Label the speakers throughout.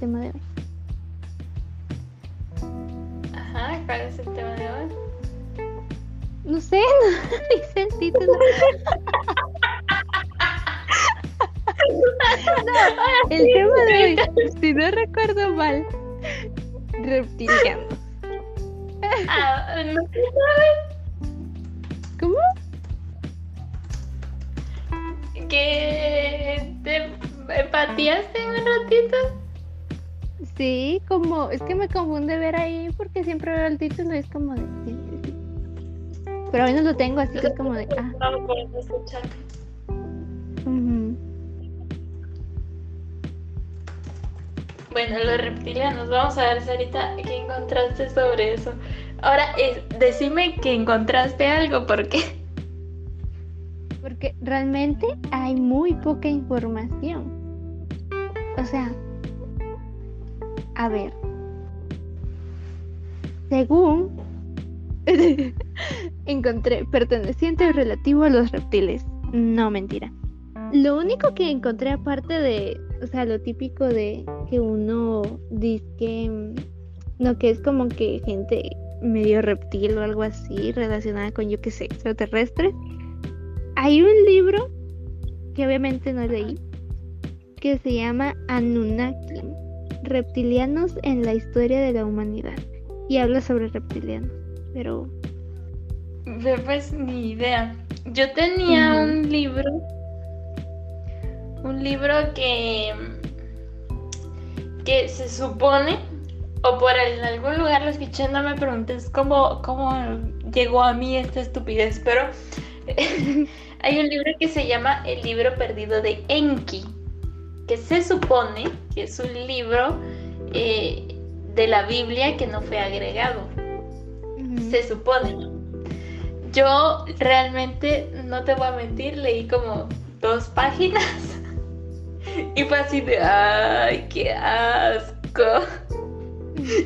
Speaker 1: tema de hoy.
Speaker 2: Ajá, ¿cuál es el tema de hoy?
Speaker 1: No sé, no dice el título. no, el tema de hoy, si no recuerdo mal, reptilianos.
Speaker 2: Ah, no
Speaker 1: ¿Cómo?
Speaker 2: que te empatíaste un ratito.
Speaker 1: Sí, como, es que me confunde ver ahí porque siempre veo el título y es como de... Pero hoy no lo tengo, así que es como de... Ah.
Speaker 2: Bueno, los reptilianos, vamos a ver, Sarita, ¿qué encontraste sobre eso? Ahora, es, decime que encontraste algo, porque
Speaker 1: Porque realmente hay muy poca información. O sea, a ver. Según encontré perteneciente o relativo a los reptiles. No, mentira. Lo único que encontré aparte de, o sea, lo típico de que uno dice que, mm, no, que es como que gente medio reptil o algo así relacionada con, yo qué sé, extraterrestres. Hay un libro que obviamente no leí que se llama Anunnaki, reptilianos en la historia de la humanidad y habla sobre reptilianos, pero
Speaker 2: pues ni idea. Yo tenía un libro, un libro que, que se supone, o por en algún lugar lo escuché, no me preguntes cómo, cómo llegó a mí esta estupidez, pero hay un libro que se llama El libro perdido de Enki, que se supone que es un libro eh, de la Biblia que no fue agregado se supone. Yo realmente, no te voy a mentir, leí como dos páginas y fue así de, ay, qué asco.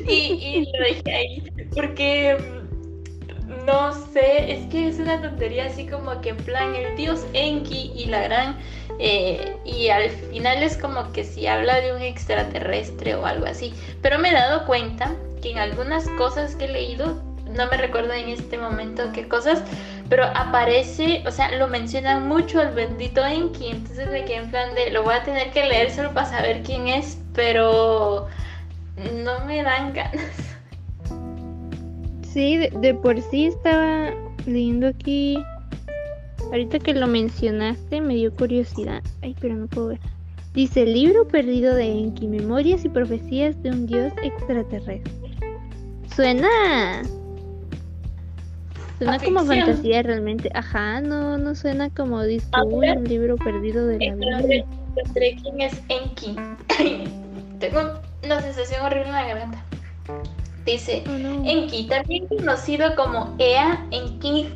Speaker 2: Y, y lo dejé ahí, porque mm, no sé, es que es una tontería así como que en plan el dios Enki y la gran, eh, y al final es como que si habla de un extraterrestre o algo así, pero me he dado cuenta que en algunas cosas que he leído, no me recuerdo en este momento qué cosas, pero aparece, o sea, lo mencionan mucho al bendito Enki, entonces me quedé en plan de, lo voy a tener que leer solo para saber quién es, pero no me dan ganas.
Speaker 1: Sí, de, de por sí estaba leyendo aquí. Ahorita que lo mencionaste me dio curiosidad. Ay, pero no puedo ver. Dice libro perdido de Enki, memorias y profecías de un dios extraterrestre. Suena. Suena como fantasía realmente. Ajá, no, no suena como
Speaker 2: ver.
Speaker 1: un libro perdido de la Biblia.
Speaker 2: encontré quién es Enki. Tengo una sensación horrible en la garganta. Dice,
Speaker 1: Oh, no.
Speaker 2: Enki, también conocido como Ea, Enki,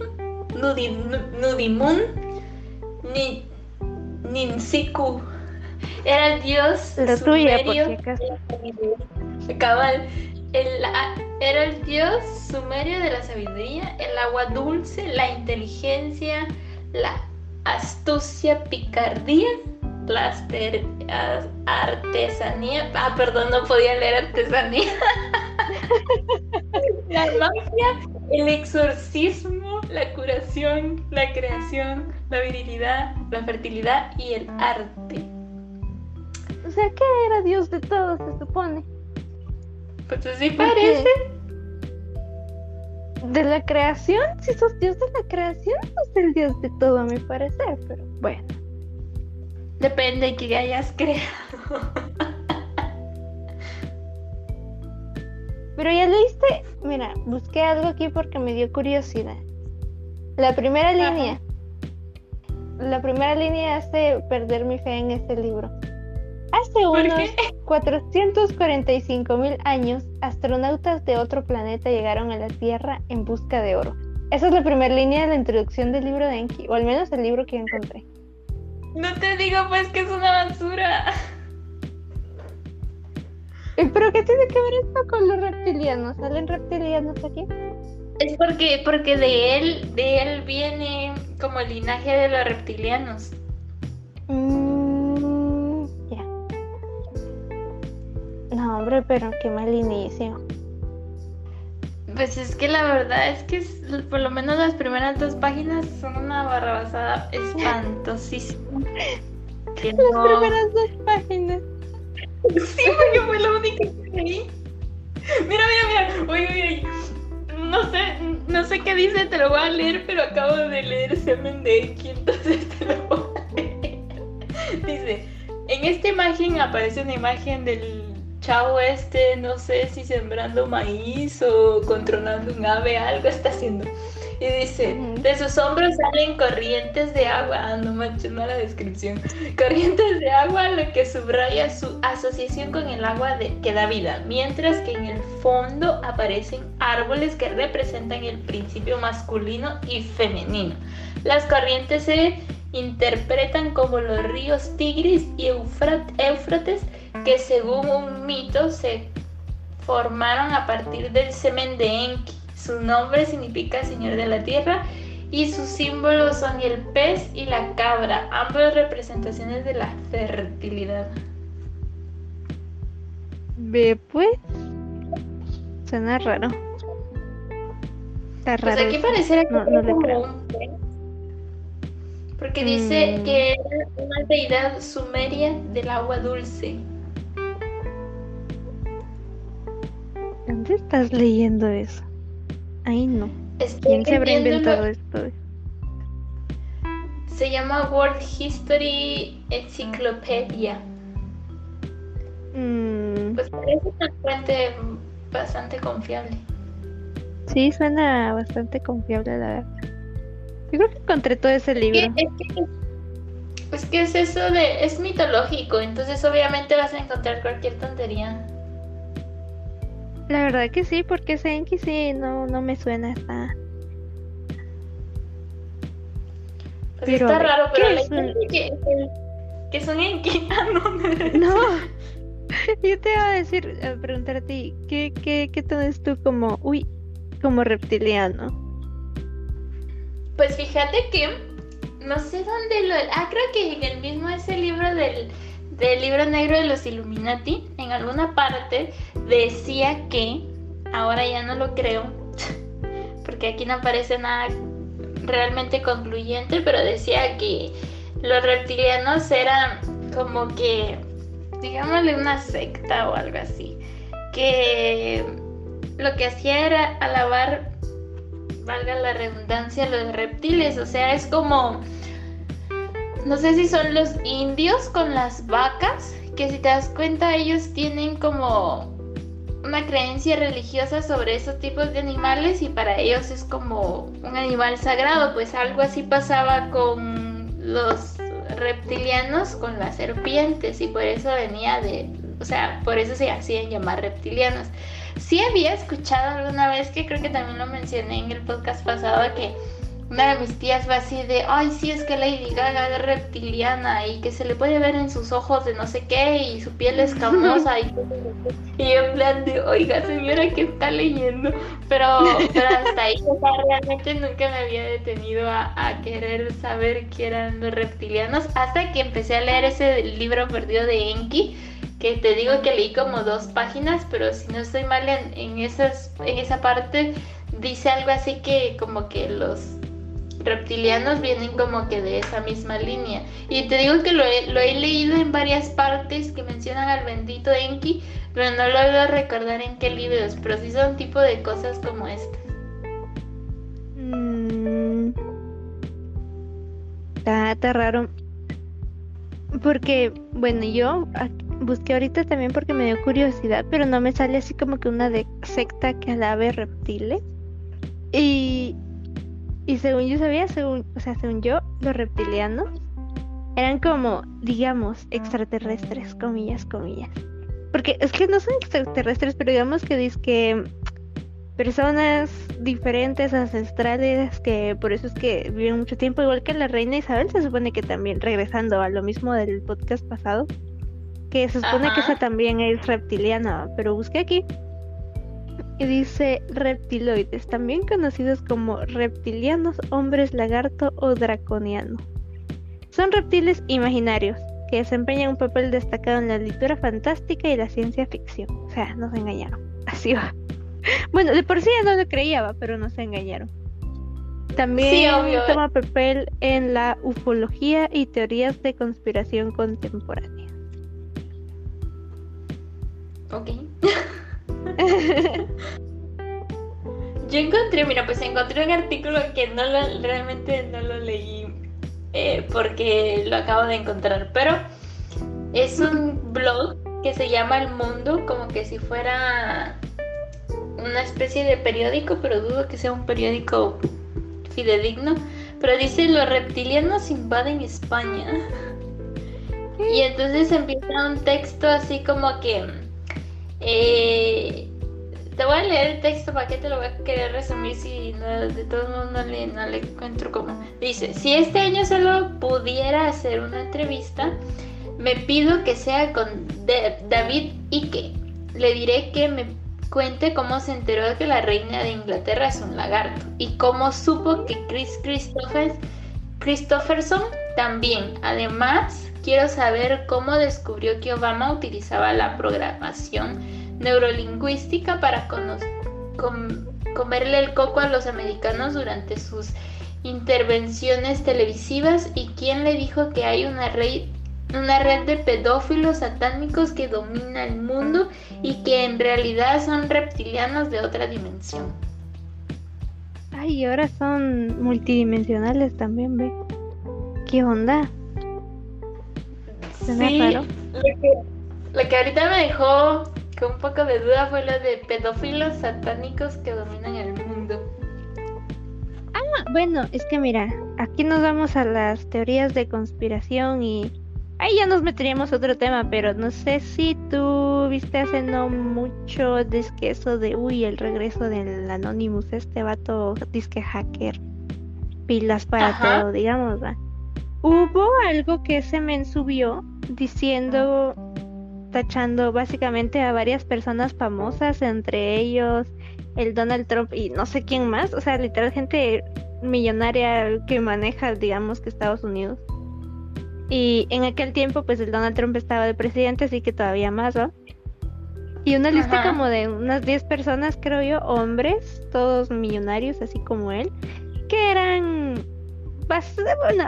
Speaker 2: Nudimun, Ni, Ninsiku, era el dios
Speaker 1: La tuya, por
Speaker 2: sumerio
Speaker 1: si.
Speaker 2: Cabal, el- era el dios sumerio de la sabiduría, el agua dulce, la inteligencia, la astucia, picardía, la artesanía. Ah, perdón, no podía leer artesanía. la magia, el exorcismo, la curación, la creación, la virilidad, la fertilidad y el arte.
Speaker 1: O sea, que era dios de todo, se supone.
Speaker 2: Pues así
Speaker 1: ¿Por
Speaker 2: parece.
Speaker 1: De la creación, si sos dios de la creación, sos el dios de todo a mi parecer, pero bueno.
Speaker 2: Depende de que hayas creado.
Speaker 1: Pero ya leíste, mira, busqué algo aquí porque me dio curiosidad. La primera
Speaker 2: Ajá.
Speaker 1: línea. La primera línea hace perder mi fe en este libro. Hace
Speaker 2: ¿Por
Speaker 1: unos
Speaker 2: qué?
Speaker 1: 445 mil años, astronautas de otro planeta llegaron a la Tierra en busca de oro. Esa es la primera línea de la introducción del libro de Enki, o al menos el libro que encontré.
Speaker 2: No te digo pues que es una basura.
Speaker 1: ¿Pero qué tiene que ver esto con los reptilianos? ¿Salen reptilianos aquí?
Speaker 2: Es porque, porque de él, de él viene como el linaje de los reptilianos.
Speaker 1: Mm, ya. No, hombre, pero qué mal inicio.
Speaker 2: Pues es que la verdad es que por lo menos las primeras dos páginas son una barrabasada espantosísima.
Speaker 1: las primeras dos páginas.
Speaker 2: Sí, porque fue lo único que leí. Mira, mira, mira. Oye, oye, no sé, no sé qué dice, te lo voy a leer, pero acabo de leer Semen de X, entonces te lo voy a leer. Dice, en esta imagen aparece una imagen del chavo este, no sé si sembrando maíz o controlando un ave, algo está haciendo. Y dice, de sus hombros salen corrientes de agua. Ah, no manches, no la descripción. Corrientes de agua, lo que subraya su asociación con el agua de, que da vida. Mientras que en el fondo aparecen árboles que representan el principio masculino y femenino. Las corrientes se interpretan como los ríos Tigris y Éufrates, que según un mito se formaron a partir del semen de Enki su nombre significa Señor de la Tierra y sus símbolos son el pez y la cabra, ambas representaciones de la fertilidad.
Speaker 1: Ve pues. Suena raro.
Speaker 2: Está pues raro. Pues aquí pareciera que no, un pez. Porque dice mm. que era una deidad sumeria del agua dulce.
Speaker 1: ¿Dónde estás leyendo eso? Ay, no. ¿Quién se habrá inventado esto?
Speaker 2: Se llama World History Encyclopedia. Mm. Pues parece una fuente bastante confiable.
Speaker 1: Sí, suena bastante confiable, la verdad. Yo creo que encontré todo ese libro.
Speaker 2: pues, ¿qué es eso de.? Es mitológico, entonces obviamente vas a encontrar cualquier tontería.
Speaker 1: La verdad que sí, porque Senki sí, no, no me suena esta.
Speaker 2: Pues pero, está raro, pero le un... que, que son Enki. Ah, no,
Speaker 1: no. Yo te iba a decir, a preguntar a ti, ¿qué, qué, qué tones tú como, uy, como reptiliano?
Speaker 2: Pues fíjate que no sé dónde lo. Ah, creo que en el mismo ese libro del del libro negro de los Illuminati, en alguna parte decía que, ahora ya no lo creo, porque aquí no aparece nada realmente concluyente, pero decía que los reptilianos eran como que, digámosle, una secta o algo así, que lo que hacía era alabar, valga la redundancia, los reptiles, o sea, es como no sé si son los indios con las vacas, que si te das cuenta ellos tienen como una creencia religiosa sobre esos tipos de animales y para ellos es como un animal sagrado, pues algo así pasaba con los reptilianos con las serpientes y por eso venía de, o sea, por eso se hacían llamar reptilianos. Sí había escuchado alguna vez que creo que también lo mencioné en el podcast pasado que una de mis tías fue así de, ay, sí, es que Lady Gaga es reptiliana y que se le puede ver en sus ojos de no sé qué y su piel escamosa y, y en plan de, oiga señora, ¿qué está leyendo? Pero, hasta ahí, o sea, realmente nunca me había detenido a, a, querer saber qué eran los reptilianos hasta que empecé a leer ese libro perdido de Enki que te digo que leí como dos páginas, pero si no estoy mal en, en, esas, en esa parte, dice algo así que como que los reptilianos vienen como que de esa misma línea. Y te digo que lo he, lo he leído en varias partes que mencionan al bendito Enki, pero no logro recordar en qué libros, pero sí son tipo de cosas como estas.
Speaker 1: Mm. Está, raro. Porque, bueno, yo busqué ahorita también porque me dio curiosidad, pero no me sale así como que una secta que alabe reptiles. Y y según yo sabía, según, o sea, según yo, los reptilianos eran como, digamos, extraterrestres, comillas, comillas. Porque es que no son extraterrestres, pero digamos que dice que personas diferentes, ancestrales, que por eso es que viven mucho tiempo, igual que la reina Isabel, se supone que también, regresando a lo mismo del podcast pasado, que se supone que esa también es reptiliana, pero busqué aquí y dice reptiloides, también conocidos como reptilianos, hombres lagarto o draconiano. Son reptiles imaginarios que desempeñan un papel destacado en la literatura fantástica y la ciencia ficción. O sea, nos engañaron. Así va. Bueno, de por sí ya no lo creía, pero nos engañaron. También toma papel en la ufología y teorías de conspiración contemporánea.
Speaker 2: Ok. Yo encontré, mira, pues encontré un artículo que no lo, realmente no lo leí eh, porque lo acabo de encontrar, pero es un blog que se llama El Mundo, como que si fuera una especie de periódico, pero dudo que sea un periódico fidedigno. Pero dice los reptilianos invaden España. Y entonces empieza un texto así como que eh, te voy a leer el texto para que te lo voy a querer resumir si de todos modos no le, no le encuentro como. Dice, si este año solo pudiera hacer una entrevista, me pido que sea con David Ike. Le diré que me cuente cómo se enteró de que la reina de Inglaterra es un lagarto y cómo supo que Chris Christopherson también. Además, quiero saber cómo descubrió que Obama utilizaba la programación neurolingüística para comerle el coco a los americanos durante sus intervenciones televisivas y quién le dijo que hay una red, una red de pedófilos satánicos que domina el mundo y que en realidad son reptilianos de otra dimensión.
Speaker 1: Ay, ahora son multidimensionales también, ve. ¿Qué onda?
Speaker 2: Sí, lo que, lo que ahorita me dejó un poco de duda fue lo de pedófilos satánicos que dominan el mundo.
Speaker 1: Ah, bueno, es que mira, aquí nos vamos a las teorías de conspiración y ahí ya nos meteríamos otro tema, pero no sé si tú viste hace no mucho disque eso de, uy, el regreso del Anonymous, este vato disque hacker, pilas para todo, digamos, ¿va? Hubo algo que se me subió diciendo tachando básicamente a varias personas famosas, entre ellos el Donald Trump y no sé quién más, o sea, literal gente millonaria que maneja, digamos que Estados Unidos. Y en aquel tiempo, pues el Donald Trump estaba de presidente, así que todavía más, ¿no? Y una lista como de unas 10 personas, creo yo, hombres, todos millonarios, así como él, que eran bastante, bueno,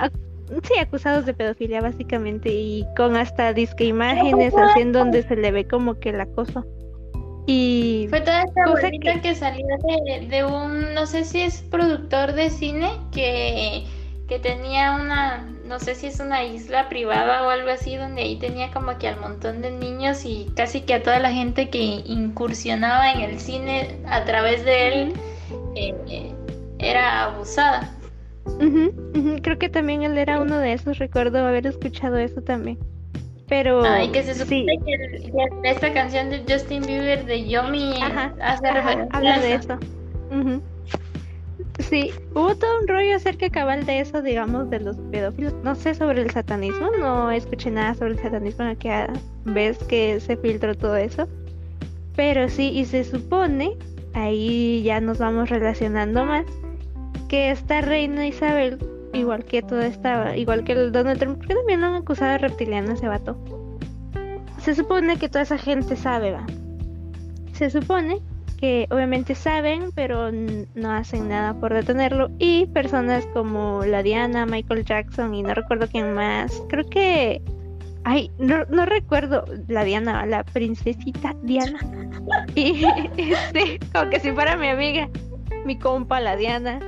Speaker 1: sí, acusados de pedofilia básicamente y con hasta disque imágenes así en donde se le ve como que el acoso. Y
Speaker 2: fue toda esta cosa que... salió de, un, no sé si es productor de cine que, que tenía una, no sé si es una isla privada o algo así, donde ahí tenía como que al montón de niños y casi que a toda la gente que incursionaba en el cine a través de él eh, era abusada.
Speaker 1: Creo que también él era uno de esos, recuerdo haber escuchado eso también. Pero.
Speaker 2: Ay, que se supone que, esta canción de Justin Bieber de Yomi hace referencia
Speaker 1: habla de eso. Sí, hubo todo un rollo acerca cabal de eso, digamos, de los pedófilos. No sé sobre el satanismo, no escuché nada sobre el satanismo en aquella vez que se filtró todo eso. Pero sí, y se supone, ahí ya nos vamos relacionando más, que esta reina Isabel, igual que toda esta, igual que el Donald Trump, porque también lo han acusado de reptiliano ese vato. Se supone que toda esa gente sabe, va. Se supone que obviamente saben, pero no hacen nada por detenerlo. Y personas como la Diana, Michael Jackson y no recuerdo quién más. Creo que Ay, no, no recuerdo la Diana, la princesita Diana. Y este, como que si fuera mi amiga, mi compa, la Diana.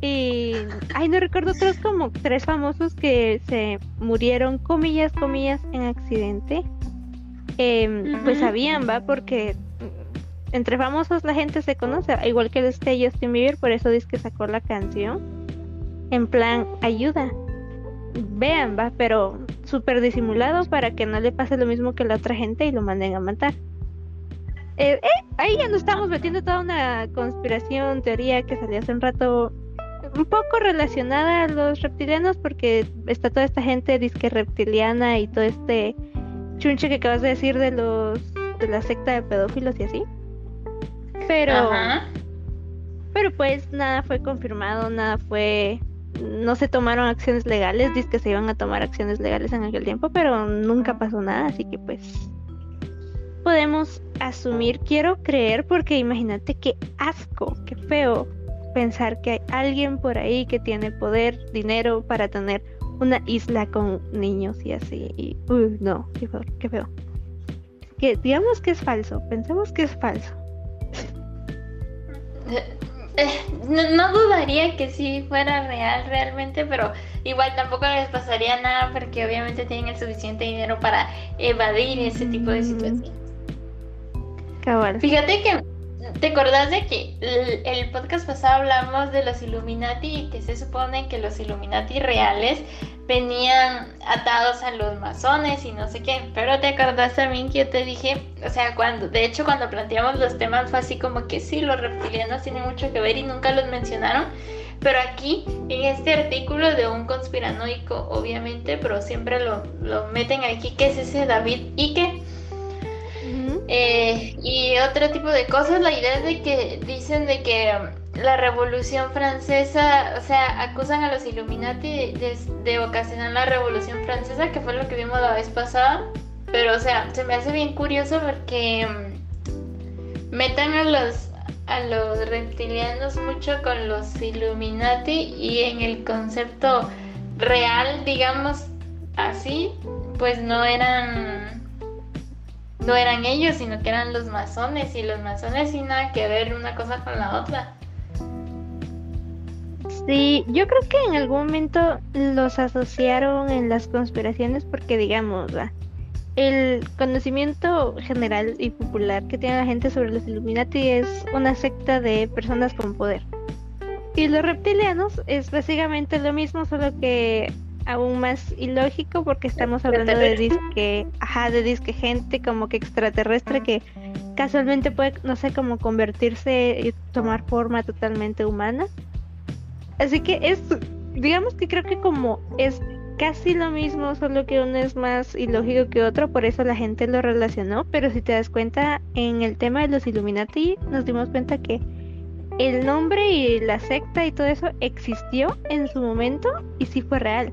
Speaker 1: Y, ay, no recuerdo otros como tres famosos que se murieron, comillas, comillas, en accidente. Em, pues sabían, va, porque entre famosos la gente se conoce, igual que este Justin Bieber, por eso dice que sacó la canción. En plan, ayuda. Vean, va, pero súper disimulado para que no le pase lo mismo que la otra gente y lo manden a matar. Eh, eh, ahí ya nos estamos metiendo toda una conspiración, teoría que salió hace un rato, un poco relacionada a los reptilianos, porque está toda esta gente disque reptiliana y todo este chunche que acabas de decir de los de la secta de pedófilos y así. Pero, pero pues nada fue confirmado, nada fue no se tomaron acciones legales, dice que se iban a tomar acciones legales en aquel tiempo, pero nunca pasó nada, así que pues podemos asumir, quiero creer, porque imagínate qué asco, qué feo pensar que hay alguien por ahí que tiene poder, dinero para tener una isla con niños y así. Y, uy, no, qué feo, qué feo. Que digamos que es falso, pensemos que es falso.
Speaker 2: Eh, no, dudaría que sí fuera real realmente, pero igual tampoco les pasaría nada porque obviamente tienen el suficiente dinero para evadir ese tipo de mm. situaciones. Fíjate que, ¿te acordás de que el, podcast pasado hablamos de los Illuminati y que se supone que los Illuminati reales venían atados a los masones y no sé qué? Pero te acordás también que yo te dije, o sea, cuando, de hecho cuando planteamos los temas fue así como que sí, los reptilianos tienen mucho que ver y nunca los mencionaron. Pero aquí, en este artículo de un conspiranoico, obviamente, pero siempre lo, meten aquí, que es ese David Ike eh, y otro tipo de cosas, la idea de que dicen de que um, la revolución francesa, o sea, acusan a los Illuminati de, ocasionar la revolución francesa, que fue lo que vimos la vez pasada. Pero, o sea, se me hace bien curioso porque um, metan a los, a los reptilianos mucho con los Illuminati y en el concepto real, digamos así, pues no eran no eran ellos, sino que eran los masones y los masones sin nada que ver una cosa con la otra.
Speaker 1: Sí, yo creo que en algún momento los asociaron en las conspiraciones porque digamos, el conocimiento general y popular que tiene la gente sobre los Illuminati es una secta de personas con poder. Y los reptilianos es básicamente lo mismo, solo que aún más ilógico porque estamos hablando de disque, ajá, de disque gente como que extraterrestre que casualmente puede, no sé, como convertirse y tomar forma totalmente humana. Así que es, digamos que creo que como es casi lo mismo, solo que uno es más ilógico que otro, por eso la gente lo relacionó, pero si te das cuenta, en el tema de los Illuminati nos dimos cuenta que el nombre y la secta y todo eso existió en su momento y sí fue real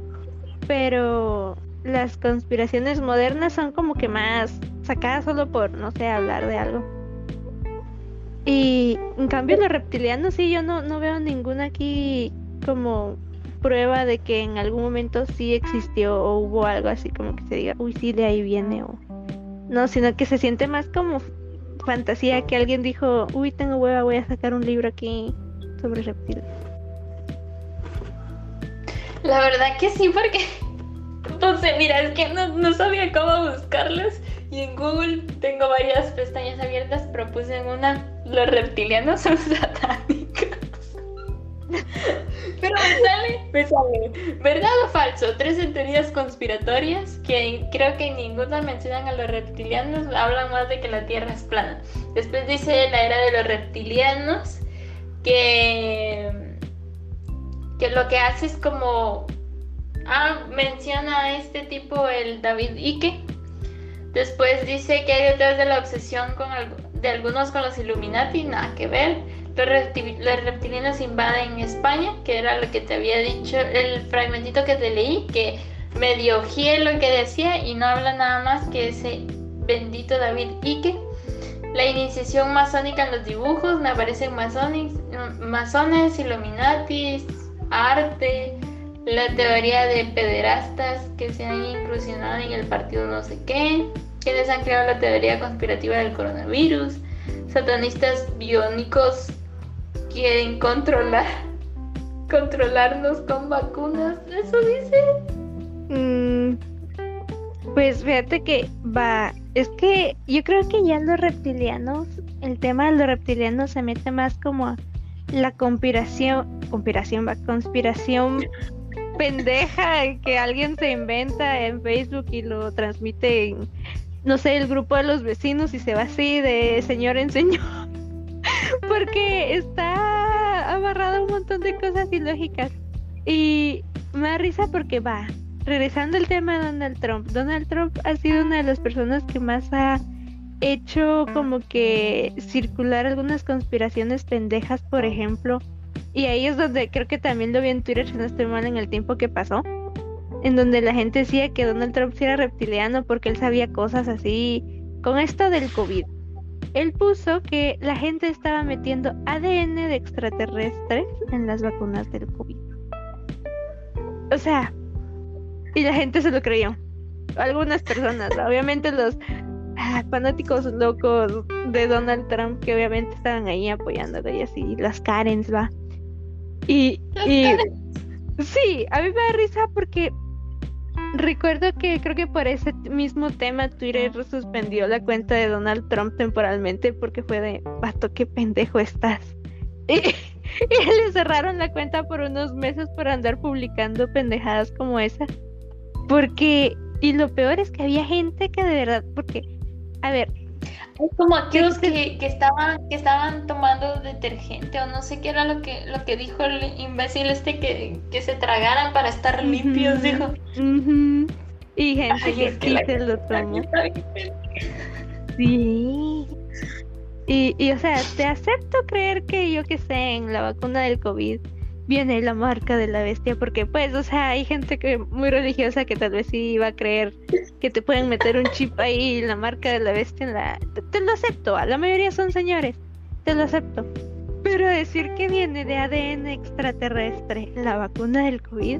Speaker 1: pero las conspiraciones modernas son como que más sacadas solo por, no sé, hablar de algo. Y en cambio los reptilianos sí, yo no, no veo ninguna aquí como prueba de que en algún momento sí existió o hubo algo así como que se diga, uy, sí, de ahí viene o... No, sino que se siente más como fantasía que alguien dijo, uy, tengo hueva, voy a sacar un libro aquí sobre reptiles.
Speaker 2: La verdad que sí, porque. Entonces, mira, es que no, sabía cómo buscarlos. Y en Google tengo varias pestañas abiertas, pero puse en una: Los reptilianos son satánicos. Pero me sale, me sale. ¿Verdad o falso? Tres teorías conspiratorias que creo que ninguna mencionan a los reptilianos. Hablan más de que la Tierra es plana. Después dice la era de los reptilianos que que lo que hace es como, ah, menciona a este tipo, el David Ike. Después dice que hay detrás de la obsesión con de algunos con los Illuminati, nada que ver. Los, reptilianos invaden España, que era lo que te había dicho, el fragmentito que te leí, que medio gie lo que decía y no habla nada más que ese bendito David Ike. La iniciación masónica en los dibujos, me aparecen masones, masones, Illuminatis, arte, la teoría de pederastas que se han inclusionado en el partido no sé qué, quienes han creado la teoría conspirativa del coronavirus, satanistas biónicos quieren controlar, controlarnos con vacunas, eso dice.
Speaker 1: Mm, pues fíjate que va, es que yo creo que ya los reptilianos, el tema de los reptilianos se mete más como la conspiración, conspiración, va, conspiración pendeja que alguien se inventa en Facebook y lo transmite en, no sé, el grupo de los vecinos y se va así de señor en señor. Porque está amarrado un montón de cosas ilógicas. Y me da risa porque va, regresando al tema de Donald Trump. Donald Trump ha sido una de las personas que más ha hecho como que circular algunas conspiraciones pendejas, por ejemplo, Y ahí es donde creo que también lo vi en Twitter, si no estoy mal, en el tiempo que pasó. En donde la gente decía que Donald Trump era reptiliano porque él sabía cosas así. Con esto del COVID. Él puso que la gente estaba metiendo ADN de extraterrestres en las vacunas del COVID. O sea, y la gente se lo creyó. Algunas personas, obviamente los ah, fanáticos locos de Donald Trump que obviamente estaban ahí apoyándolo y así, las Karens, va. Y, y sí, a mí me da risa porque recuerdo que creo que por ese mismo tema Twitter suspendió la cuenta de Donald Trump temporalmente porque fue de, vato, qué pendejo estás. Y, le cerraron la cuenta por unos meses por andar publicando pendejadas como esa. Porque, y lo peor es que había gente que de verdad, porque, a ver,
Speaker 2: como aquellos que, que, estaban que estaban tomando detergente o no sé qué era lo que lo que dijo el imbécil este que, que se tragaran para estar limpios dijo.
Speaker 1: y gente que, sí se lo tomó sí. Y, y o sea te acepto creer que yo que sé en la vacuna del covid viene la marca de la bestia, porque pues, o sea, hay gente que muy religiosa que tal vez sí iba a creer que te pueden meter un chip ahí la marca de la bestia en la... Te, lo acepto, la mayoría son señores, te lo acepto. Pero decir que viene de ADN extraterrestre la vacuna del COVID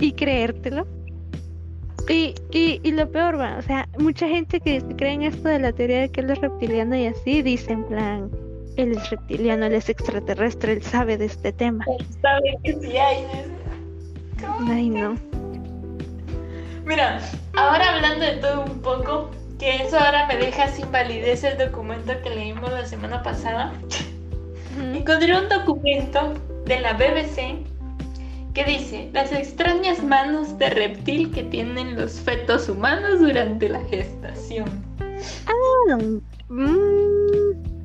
Speaker 1: y creértelo. Y, y, y lo peor va, o sea, mucha gente que cree en esto de la teoría de que es reptiliano y así, dice en plan, él es reptiliano, él es extraterrestre, él sabe de este tema.
Speaker 2: Él sabe que sí hay.
Speaker 1: Ay, no.
Speaker 2: Mira, ahora hablando de todo un poco, que eso ahora me deja sin validez el documento que leímos la semana pasada. Encontré un documento de la BBC que dice las extrañas manos de reptil que tienen los fetos humanos durante la gestación.
Speaker 1: Ah, mmm,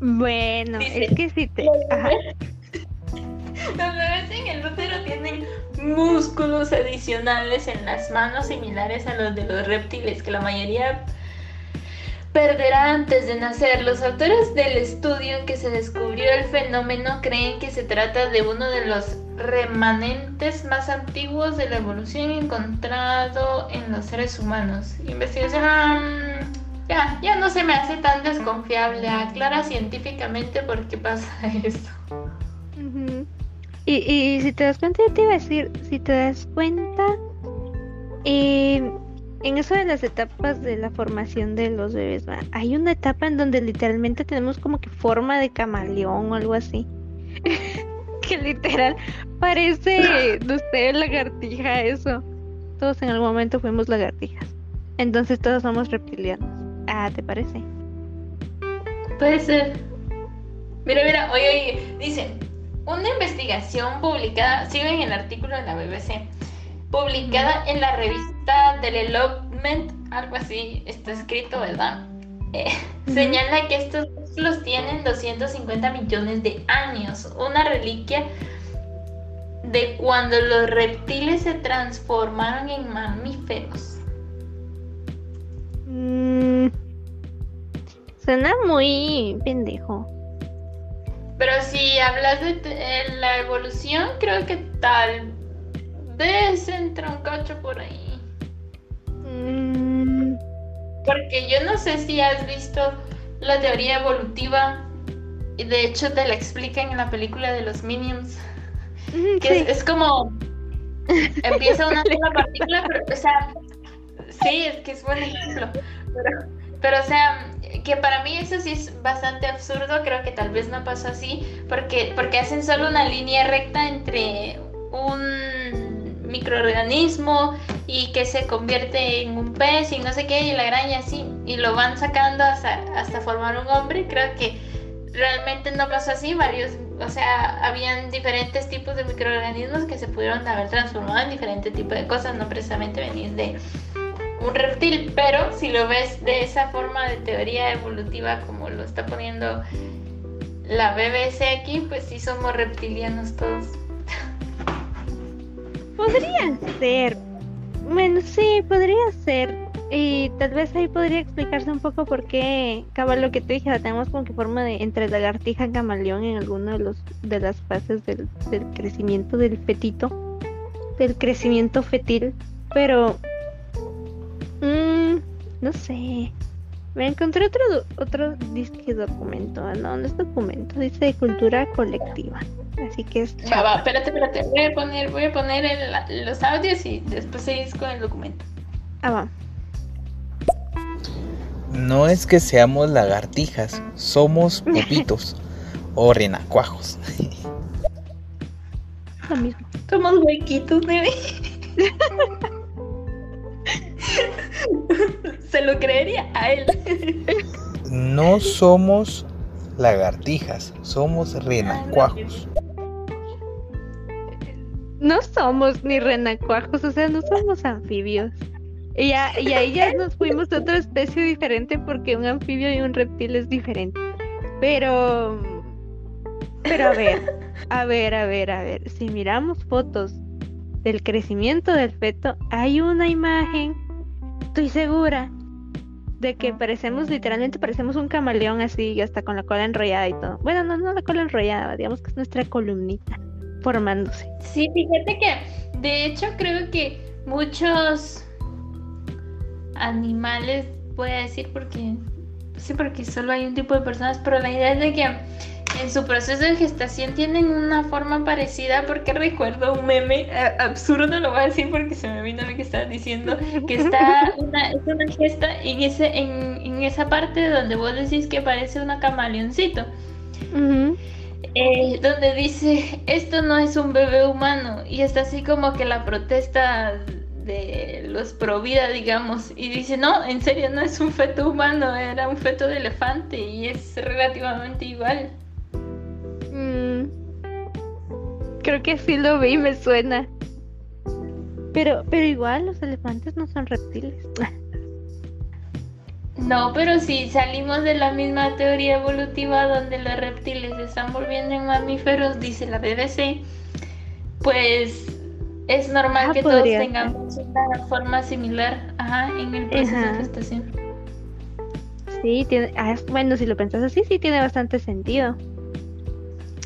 Speaker 1: bueno, es que si te...
Speaker 2: Los bebés en el útero tienen músculos adicionales en las manos similares a los de los reptiles, que la mayoría perderá antes de nacer. Los autores del estudio en que se descubrió el fenómeno creen que se trata de uno de los remanentes más antiguos de la evolución encontrado en los seres humanos. Investigación ya, ya no se me hace tan desconfiable. Aclara científicamente por qué pasa esto.
Speaker 1: y, y, si te das cuenta, yo te iba a decir, si te das cuenta, eh, en eso de las etapas de la formación de los bebés, hay una etapa en donde literalmente tenemos como que forma de camaleón o algo así. que literal parece, no sé, lagartija eso. Todos en algún momento fuimos lagartijas. Entonces todos somos reptilianos. Ah, ¿te parece?
Speaker 2: Puede ser. Mira, mira, oye, oye, dice, una investigación publicada, sigo en el artículo de la BBC, publicada en la revista Development, algo así está escrito, ¿verdad? Eh, señala que estos los tienen 250 millones de años, una reliquia de cuando los reptiles se transformaron en mamíferos.
Speaker 1: Mm, suena muy pendejo.
Speaker 2: Pero si hablas de la evolución, creo que tal vez entra un cacho por ahí. Mm. Porque yo no sé si has visto la teoría evolutiva. Y de hecho te la explican en la película de los Minions. Que es, como empieza una sola partícula, pero o sea, Sí, es que es buen ejemplo. Pero, o sea, que para mí eso sí es bastante absurdo, creo que tal vez no pasó así, porque, porque hacen solo una línea recta entre un microorganismo y que se convierte en un pez y no sé qué, y la araña así, y lo van sacando hasta, hasta formar un hombre, creo que realmente no pasó así, varios, o sea, habían diferentes tipos de microorganismos que se pudieron haber transformado en diferentes tipos de cosas, no precisamente venís de un reptil, pero si lo ves de esa forma de teoría evolutiva como lo está poniendo la BBC aquí, pues sí somos reptilianos todos.
Speaker 1: Podría ser. Bueno, sí, podría ser. Y tal vez ahí podría explicarse un poco por qué, cabal, lo que te dije, la tenemos como que forma de entre lagartija y camaleón en alguno de los de las fases del, del crecimiento del fetito, del crecimiento fetil, pero mmm, no sé. Me encontré otro otro disque documento, no, no es documento, dice de cultura colectiva. Así que es.
Speaker 2: Va, va, espérate, espérate. Voy a poner, voy a poner el, los audios y después seguís con el documento.
Speaker 1: Ah, va.
Speaker 3: No es que seamos lagartijas, somos pupitos o renacuajos.
Speaker 1: Lo mismo.
Speaker 2: Somos huequitos, bebé. Se lo creería a él.
Speaker 3: No somos lagartijas, somos renacuajos.
Speaker 1: No somos ni renacuajos, o sea, no somos anfibios. Y, ya, y ahí ya nos fuimos a otra especie diferente porque un anfibio y un reptil es diferente. Pero, pero a ver, a ver, a ver, a ver, si miramos fotos del crecimiento del feto, hay una imagen, estoy segura, de que parecemos, literalmente parecemos un camaleón así, hasta con la cola enrollada y todo. Bueno, no, no la cola enrollada, digamos que es nuestra columnita formándose.
Speaker 2: Sí, fíjate que, de hecho, creo que muchos animales, voy a decir porque sí, porque solo hay un tipo de personas, pero la idea es de que en su proceso de gestación tienen una forma parecida porque recuerdo un meme eh, absurdo, lo voy a decir porque se me vino lo que estaba diciendo, que está una, es una gesta en, ese, en, en, esa parte donde vos decís que parece una camaleoncito. eh, donde dice, esto no es un bebé humano y está así como que la protesta de los pro vida, digamos, y dice, no, en serio no es un feto humano, era un feto de elefante y es relativamente igual.
Speaker 1: Creo que sí lo vi, me suena. Pero, pero igual los elefantes no son reptiles.
Speaker 2: No, pero si salimos de la misma teoría evolutiva donde los reptiles se están volviendo en mamíferos, dice la BBC, pues es normal que todos tengamos una forma similar ajá, en el proceso de gestación.
Speaker 1: Sí, tiene, ah, bueno, si lo pensás así, sí tiene bastante sentido.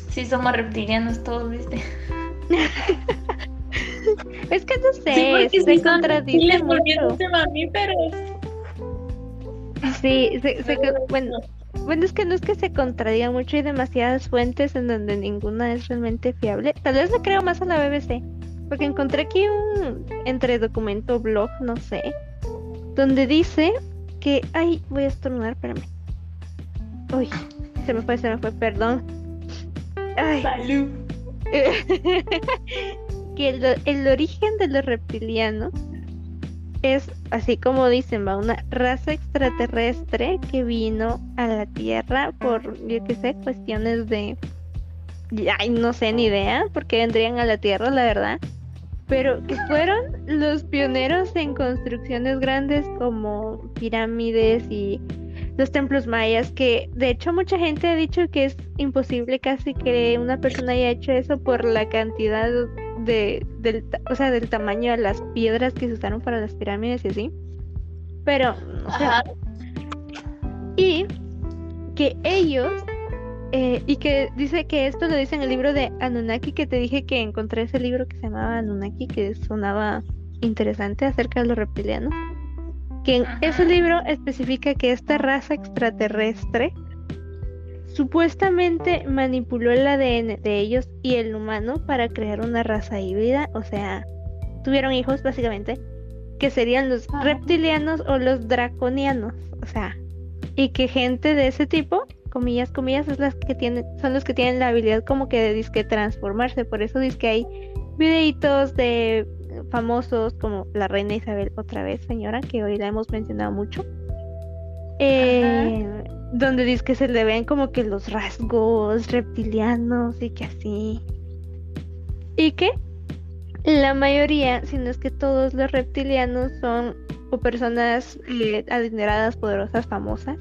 Speaker 2: Sí, somos reptilianos todos, ¿viste?
Speaker 1: es que no sé, sí, se contradice
Speaker 2: mucho. mamíferos.
Speaker 1: Sí, se, se, bueno, bueno, es que no es que se contradiga mucho, hay demasiadas fuentes en donde ninguna es realmente fiable. Tal vez le creo más a la BBC. Porque encontré aquí un entre documento blog, no sé, donde dice que. Ay, voy a estornudar, espérame. Uy, se me fue, se me fue, perdón.
Speaker 2: Ay. Salud.
Speaker 1: que el, el, origen de los reptilianos es, así como dicen, va, una raza extraterrestre que vino a la Tierra por, yo qué sé, cuestiones de. Ay, no sé ni idea, porque vendrían a la Tierra, la verdad pero que fueron los pioneros en construcciones grandes como pirámides y los templos mayas, que de hecho mucha gente ha dicho que es imposible casi que una persona haya hecho eso por la cantidad de, del, o sea, del tamaño de las piedras que se usaron para las pirámides y así. Pero, o sea, y que ellos eh, y que dice que esto lo dice en el libro de Anunnaki, que te dije que encontré ese libro que se llamaba Anunnaki, que sonaba interesante acerca de los reptilianos. Que en ese libro especifica que esta raza extraterrestre supuestamente manipuló el ADN de ellos y el humano para crear una raza híbrida, o sea, tuvieron hijos básicamente, que serían los reptilianos o los draconianos, o sea, y que gente de ese tipo comillas, comillas, es las que tienen, son los que tienen la habilidad como que de disque transformarse. Por eso dice que hay videitos de famosos como la reina Isabel, otra vez, señora, que hoy la hemos mencionado mucho. Eh, donde dice que se le ven como que los rasgos reptilianos y que así. Y que la mayoría, si no es que todos los reptilianos son o personas eh, adineradas, poderosas, famosas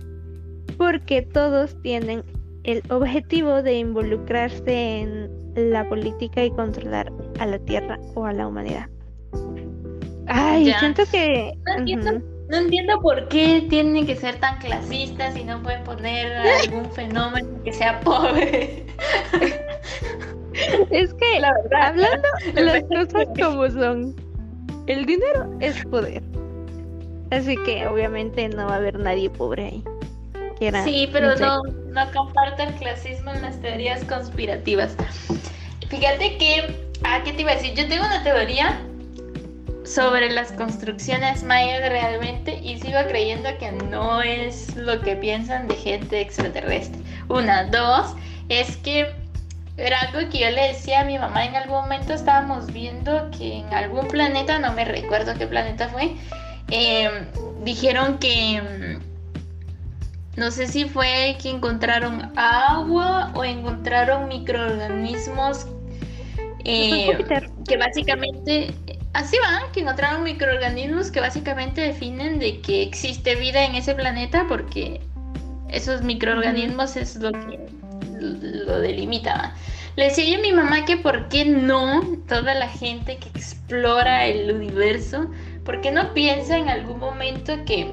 Speaker 1: porque todos tienen el objetivo de involucrarse en la política y controlar a la Tierra o a la humanidad. Ay, siento que...
Speaker 2: no entiendo por qué tienen que ser tan clasistas y no pueden poner algún fenómeno que sea pobre.
Speaker 1: Es que, la verdad, hablando las cosas como son, el dinero es poder. Así que obviamente no va a haber nadie pobre ahí.
Speaker 2: sí, pero no, no comparto el clasismo en las teorías conspirativas. Fíjate que, ah, ¿qué te iba a decir? Yo tengo una teoría sobre las construcciones mayas realmente y sigo creyendo que no es lo que piensan de gente extraterrestre. Una, dos, es que era algo que yo le decía a mi mamá en algún momento, estábamos viendo que en algún planeta, no me recuerdo qué planeta fue, em, dijeron que no sé si fue que encontraron agua o encontraron microorganismos eh, que básicamente así va, que encontraron microorganismos que básicamente definen de que existe vida en ese planeta porque esos microorganismos es lo que lo delimita. Le decía a mi mamá que por qué no toda la gente que explora el universo, por qué no piensa en algún momento que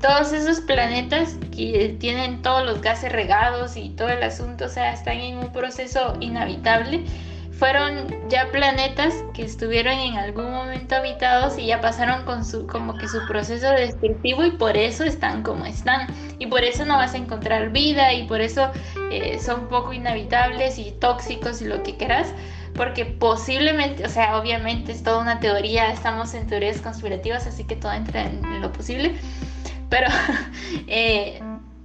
Speaker 2: todos esos planetas que tienen todos los gases regados y todo el asunto, o sea, están en un proceso inhabitable fueron ya planetas que estuvieron en algún momento habitados y ya pasaron con su como que su proceso destructivo y por eso están como están. Y por eso no vas a encontrar vida y por eso eh, son poco inhabitables y tóxicos y lo que quieras porque posiblemente, o sea, obviamente es toda una teoría, estamos en teorías conspirativas, así que todo entra en, lo posible, pero eh,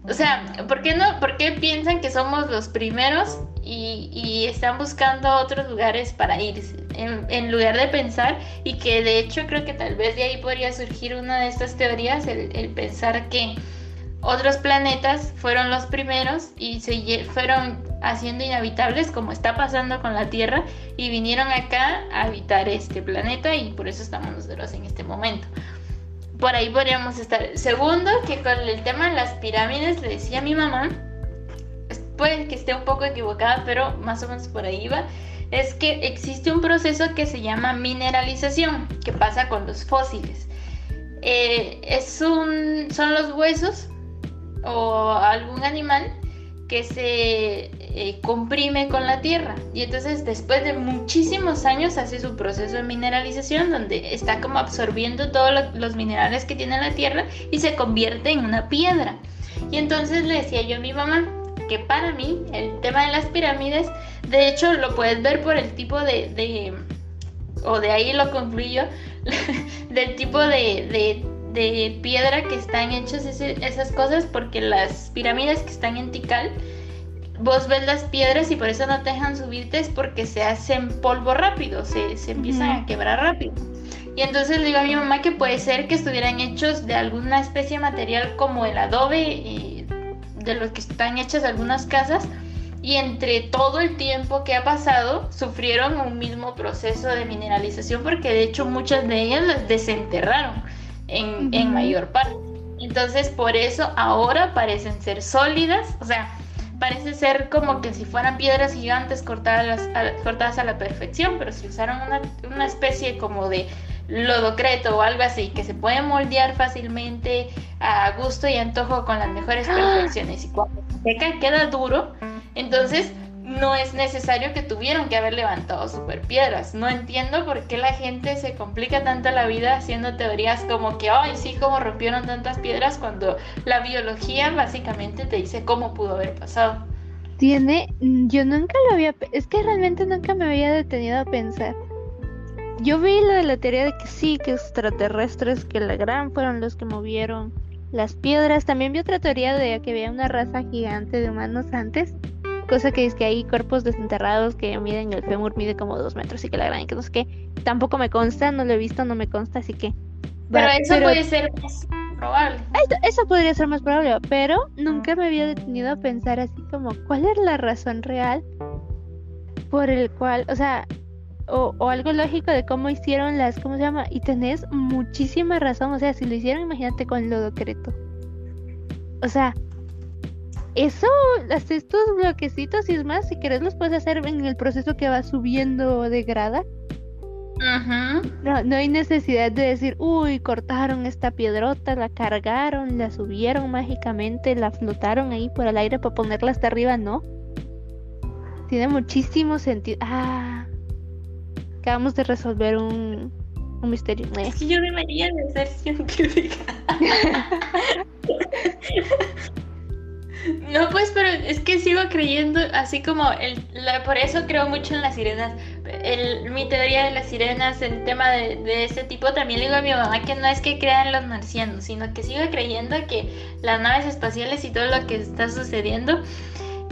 Speaker 2: o sea, ¿por qué no? ¿Por qué piensan que somos los primeros y, están buscando otros lugares para ir? En, lugar de pensar, y que de hecho creo que tal vez de ahí podría surgir una de estas teorías, el, pensar que otros planetas fueron los primeros y se fueron haciendo inhabitables como está pasando con la Tierra y vinieron acá a habitar este planeta y por eso estamos nosotros en este momento por ahí podríamos estar. Segundo, que con el tema de las pirámides, le decía a mi mamá, puede que esté un poco equivocada, pero más o menos por ahí va, es que existe un proceso que se llama mineralización, que pasa con los fósiles. Eh, es un, son los huesos o algún animal que se eh, comprime con la tierra. Y entonces después de muchísimos años hace su proceso de mineralización donde está como absorbiendo todos los minerales que tiene la tierra y se convierte en una piedra. Y entonces le decía yo a mi mamá que para mí el tema de las pirámides, de hecho lo puedes ver por el tipo de, o de ahí lo concluyo, del tipo de, de piedra que están hechas esas cosas porque las pirámides que están en Tikal vos ves las piedras y por eso no te dejan subirte es porque se hacen polvo rápido, se, empiezan a quebrar rápido. Y entonces le digo a mi mamá que puede ser que estuvieran hechos de alguna especie de material como el adobe y de los que están hechas algunas casas y entre todo el tiempo que ha pasado sufrieron un mismo proceso de mineralización porque de hecho muchas de ellas las desenterraron en, en mayor parte. Entonces por eso ahora parecen ser sólidas, o sea, parece ser como que si fueran piedras gigantes cortadas a, cortadas a la perfección, pero si usaron una, especie como de lodocreto o algo así, que se puede moldear fácilmente a gusto y antojo con las mejores ¡Ah! perfecciones y cuando seca queda duro, entonces no es necesario que tuvieron que haber levantado super piedras. No entiendo por qué la gente se complica tanto la vida haciendo teorías como que, ay, sí, como rompieron tantas piedras cuando la biología básicamente te dice cómo pudo haber pasado.
Speaker 1: Tiene, yo nunca lo había, es que realmente nunca me había detenido a pensar. Yo vi lo de la teoría de que sí, que extraterrestres, que la gran fueron los que movieron las piedras. También vi otra teoría de que había una raza gigante de humanos antes cosa que es que hay cuerpos desenterrados que miden el fémur mide como dos metros y que la gran que no sé qué. Tampoco me consta, no lo he visto, no me consta, así que.
Speaker 2: Pero eso puede ser más probable.
Speaker 1: Eso, podría ser más probable, pero nunca me había detenido a pensar así como cuál es la razón real por el cual, o sea, o, o, algo lógico de cómo hicieron las, ¿cómo se llama? Y tenés muchísima razón, o sea, si lo hicieron, imagínate con lodo creto. O sea, eso, estos bloquecitos y es más, si querés los puedes hacer en el proceso que va subiendo de grada. No, no hay necesidad de decir, uy, cortaron esta piedrota, la cargaron, la subieron mágicamente, la flotaron ahí por el aire para ponerla hasta arriba, no. Tiene muchísimo sentido. Ah, acabamos de resolver un, un misterio.
Speaker 2: Es que yo debería de ser científica. No, pues, pero es que sigo creyendo, así como, el, por eso creo mucho en las sirenas. El, mi teoría de las sirenas, el tema de, de este tipo, también le digo a mi mamá que no es que crean los marcianos, sino que sigo creyendo que las naves espaciales y todo lo que está sucediendo,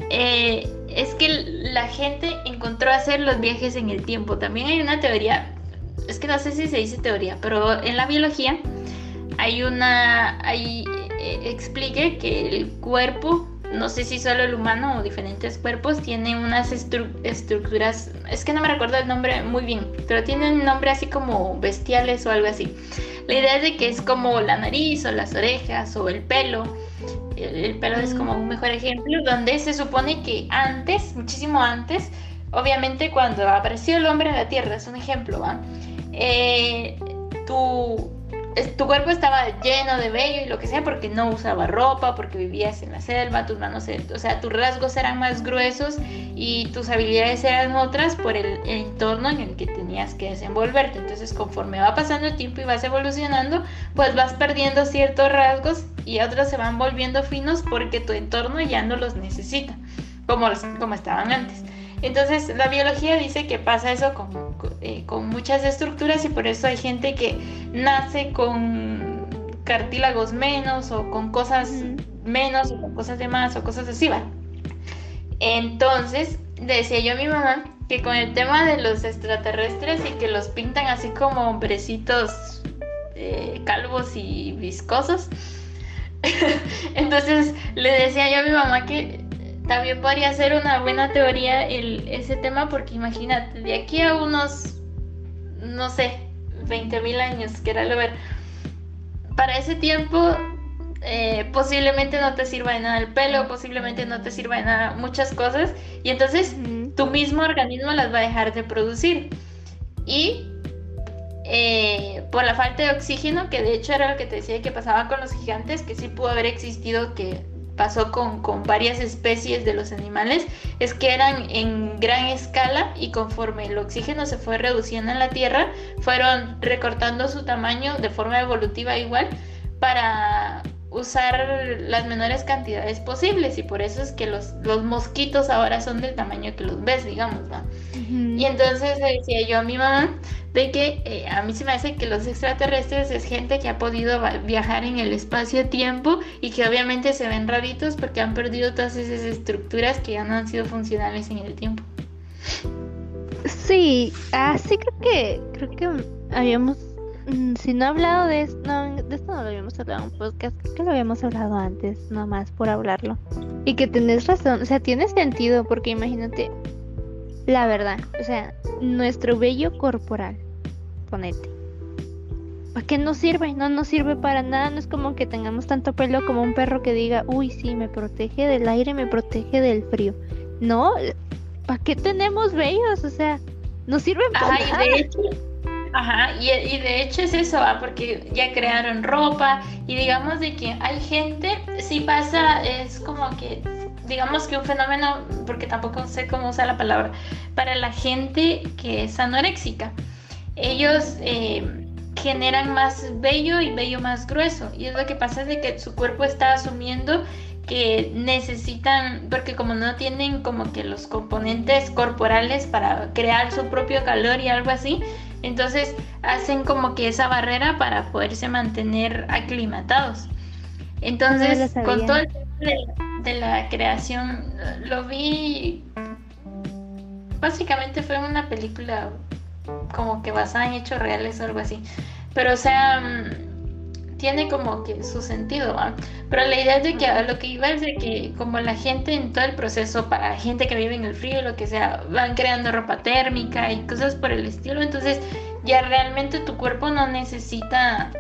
Speaker 2: eh, es que la gente encontró hacer los viajes en el tiempo. También hay una teoría, es que no sé si se dice teoría, pero en la biología hay una, hay explique que el cuerpo, no sé si solo el humano o diferentes cuerpos, tiene unas estructuras, es que no me recuerdo el nombre muy bien, pero tienen un nombre así como bestiales o algo así. La idea es de que es como la nariz o las orejas o el pelo. El, pelo es como un mejor ejemplo, donde se supone que antes, muchísimo antes, obviamente cuando apareció el hombre en la Tierra, es un ejemplo, ¿va? Eh, tu, tu cuerpo estaba lleno de vello y lo que sea porque no usaba ropa, porque vivías en la selva, tus manos, o sea, tus rasgos eran más gruesos y tus habilidades eran otras por el, entorno en el que tenías que desenvolverte. Entonces, conforme va pasando el tiempo y vas evolucionando, pues vas perdiendo ciertos rasgos y otros se van volviendo finos porque tu entorno ya no los necesita, como, como estaban antes. Entonces la biología dice que pasa eso eh, con, muchas estructuras y por eso hay gente que nace con cartílagos menos o con cosas menos o con cosas de más o cosas así, ¿vale? Entonces decía yo a mi mamá que con el tema de los extraterrestres y que los pintan así como hombrecitos eh, calvos y viscosos, entonces le decía yo a mi mamá que también podría ser una buena teoría el, ese tema porque imagínate, de aquí a unos, no sé, 20 mil años, que era lo ver, para ese tiempo eh, posiblemente no te sirva de nada el pelo, posiblemente no te sirva de nada muchas cosas y entonces tu mismo organismo las va a dejar de producir. Y eh, por la falta de oxígeno, que de hecho era lo que te decía que pasaba con los gigantes, que sí pudo haber existido que pasó con, varias especies de los animales es que eran en gran escala y conforme el oxígeno se fue reduciendo en la Tierra, fueron recortando su tamaño de forma evolutiva igual para usar las menores cantidades posibles y por eso es que los, los mosquitos ahora son del tamaño que los ves, digamos, Y entonces decía yo a mi mamá de que eh, a mí se me hace que los extraterrestres es gente que ha podido viajar en el espacio-tiempo y que obviamente se ven raritos porque han perdido todas esas estructuras que ya no han sido funcionales en el tiempo.
Speaker 1: Sí, así creo que creo que habíamos si no he hablado de esto, no, de esto no lo habíamos hablado en un podcast, creo que lo habíamos hablado antes, nomás por hablarlo. Y que tenés razón, o sea, tiene sentido, porque imagínate, la verdad, o sea, nuestro vello corporal, ponete. ¿Para qué nos sirve? No nos sirve para nada, no es como que tengamos tanto pelo como un perro que diga, uy, sí, me protege del aire, me protege del frío. No, ¿para qué tenemos vellos? O sea, no sirven para nada.
Speaker 2: de hecho Ajá, y, de hecho es eso, porque ya crearon ropa y digamos de que hay gente, si pasa, es como que, digamos que un fenómeno, porque tampoco sé cómo usar la palabra, para la gente que es anoréxica. Ellos eh, generan más vello y vello más grueso y es lo que pasa es de que su cuerpo está asumiendo que necesitan, porque como no tienen como que los componentes corporales para crear su propio calor y algo así, entonces hacen como que esa barrera para poderse mantener aclimatados. Entonces, con todo el tema de, la creación, lo vi. Básicamente fue una película como que basada en hechos reales o algo así. Pero, o sea, mm, tiene como que su sentido, ¿va? Pero la idea es de que lo que iba es de que como la gente en todo el proceso, para gente que vive en el frío, lo que sea, van creando ropa térmica y cosas por el estilo, entonces ya realmente tu cuerpo no necesita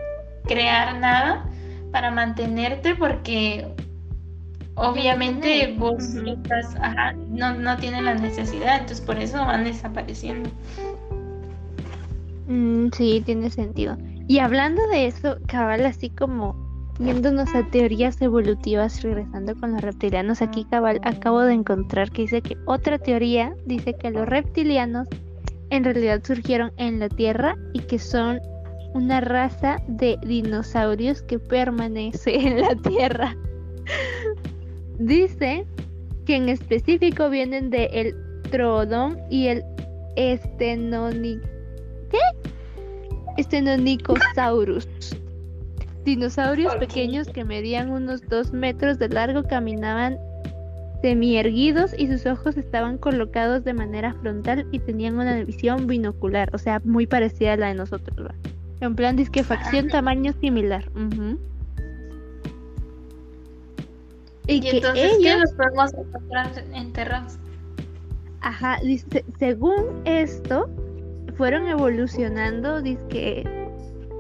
Speaker 2: crear nada para mantenerte porque obviamente vos estás, ajá, no, no tienen la necesidad, entonces por eso van desapareciendo.
Speaker 1: Mm, sí, tiene sentido. Y hablando de eso, cabal, así como yéndonos a teorías evolutivas, regresando con los reptilianos, aquí cabal acabo de encontrar que dice que otra teoría dice que los reptilianos en realidad surgieron en la Tierra y que son una raza de dinosaurios que permanece en la Tierra. dice que en específico vienen de el y el Estenoni... ¿Qué? Dinosaurios pequeños que medían unos dos metros de largo caminaban semierguidos y sus ojos estaban colocados de manera frontal y tenían una visión binocular, o sea, muy parecida a la de nosotros. En plan disquefacción, tamaño similar. Ujú. Y,
Speaker 2: Y
Speaker 1: que
Speaker 2: entonces, ¿qué nos podemos encontrar enterrados?
Speaker 1: ajá, dice, según esto, fueron evolucionando, dizque,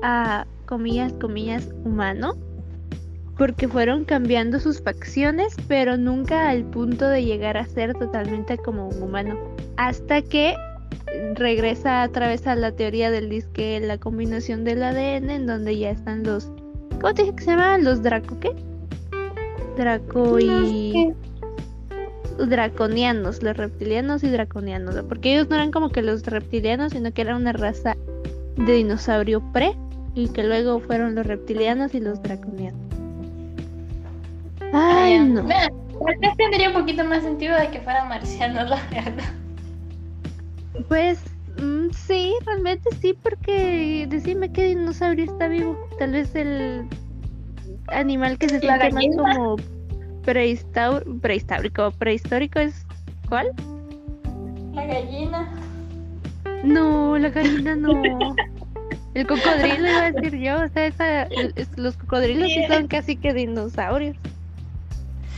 Speaker 1: a comillas, comillas, humano, porque fueron cambiando sus facciones, pero nunca al punto de llegar a ser totalmente como un humano. Hasta que regresa otra vez a la teoría del disque, la combinación del ADN, en donde ya están los. ¿Cómo te dije que se llamaban? Los Draco, ¿qué? Draco y. Draconianos, los reptilianos y draconianos, ¿no? porque ellos no eran como que los reptilianos, sino que era una raza de dinosaurio pre, y que luego fueron los reptilianos y los draconianos. Ay,
Speaker 2: Ah, ya.
Speaker 1: no.
Speaker 2: Vez tendría un poquito más sentido de que fueran marcianos, la verdad.
Speaker 1: Pues mm, sí, realmente sí, porque decime qué dinosaurio está vivo. Tal vez el animal que se
Speaker 2: ¿La
Speaker 1: siente más como prehistórico. ¿Prehistórico es cuál?
Speaker 2: La gallina.
Speaker 1: No, la gallina no. El cocodrilo iba a decir yo, o sea, esa- el- los cocodrilos sí son casi que dinosaurios.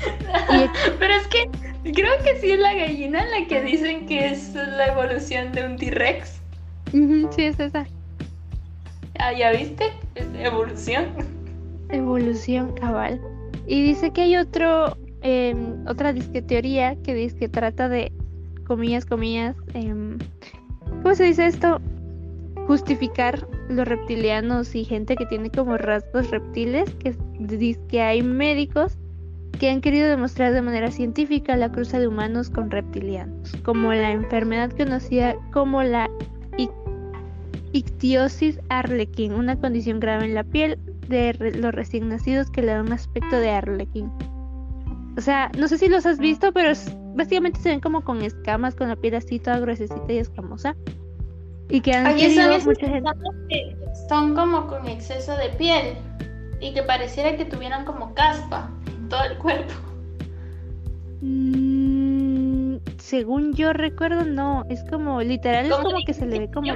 Speaker 2: Pero es que creo que sí es la gallina la que dicen que es la evolución de un T-Rex.
Speaker 1: Sí, es esa
Speaker 2: Ah, ¿ya viste? Es evolución.
Speaker 1: evolución cabal. Y dice que hay otro, em, otra disque teoría que dice que trata de, comillas, comillas, em, ¿cómo se dice esto? Justificar los reptilianos y gente que tiene como rasgos reptiles, que dice que hay médicos que han querido demostrar de manera científica la cruza de humanos con reptilianos, como la enfermedad conocida como la ic- ictiosis arlequín, una condición grave en la piel de re- los recién nacidos que le da un aspecto de arlequín. O sea, no sé si los has visto, pero es- básicamente se ven como con escamas, con la piel así toda gruesecita y escamosa. Y que han
Speaker 2: Oye, son esos
Speaker 1: mucha gente.
Speaker 2: que son como con exceso de piel y que pareciera que tuvieran como caspa en todo el cuerpo.
Speaker 1: Mm, según yo recuerdo, no. Es como, literal, es
Speaker 2: como
Speaker 1: que se le ve como.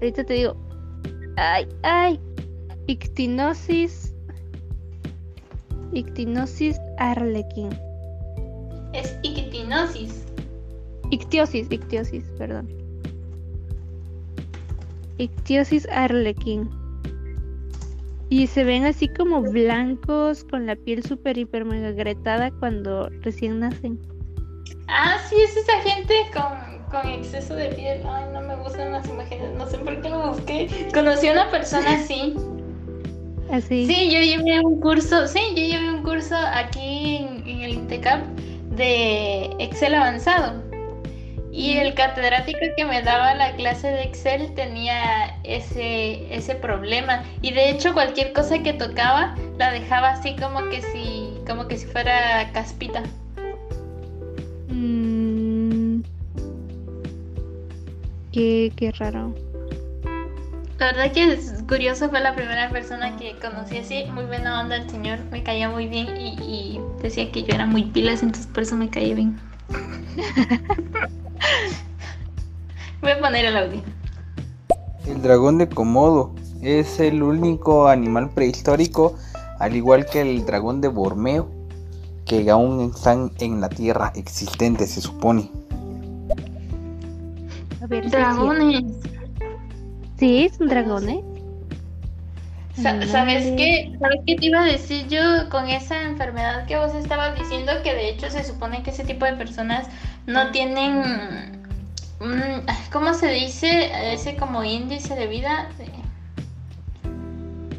Speaker 1: Ahorita te digo. Ay, ay. Ictinosis. Ictinosis arlequín.
Speaker 2: Es ictinosis.
Speaker 1: Ictiosis, ictiosis, perdón. Ictiosis arlequín. Y se ven así como blancos con la piel súper hiper mega agrietada cuando recién nacen.
Speaker 2: Ah, sí, es esa gente con, con exceso de piel. Ay, no me gustan las imágenes. No sé por qué lo busqué. Conocí a una persona así.
Speaker 1: Así.
Speaker 2: Sí, yo llevé un curso, sí, yo llevé un curso aquí en, en el INTECAP de Excel avanzado. Y el catedrático que me daba la clase de Excel tenía ese, ese problema. Y de hecho cualquier cosa que tocaba la dejaba así como que si, como que si fuera caspita.
Speaker 1: Mm. Qué, qué raro.
Speaker 2: La verdad que es curioso, fue la primera persona que conocí así, muy buena onda el señor, me caía muy bien y, y decía que yo era muy pilas, entonces por eso me caía bien. Voy a poner el audio.
Speaker 3: El dragón de Komodo es el único animal prehistórico, al igual que el dragón de Borneo, que aún están en la tierra existente, se supone.
Speaker 1: A ver, sí.
Speaker 2: Dragones.
Speaker 1: Sí, es un dragón, ¿eh?
Speaker 2: Sa- ¿Sabes qué? ¿Sabes qué te iba a decir yo con esa enfermedad que vos estabas diciendo? Que de hecho se supone que ese tipo de personas no tienen mm, ¿cómo se dice? Ese como índice de vida.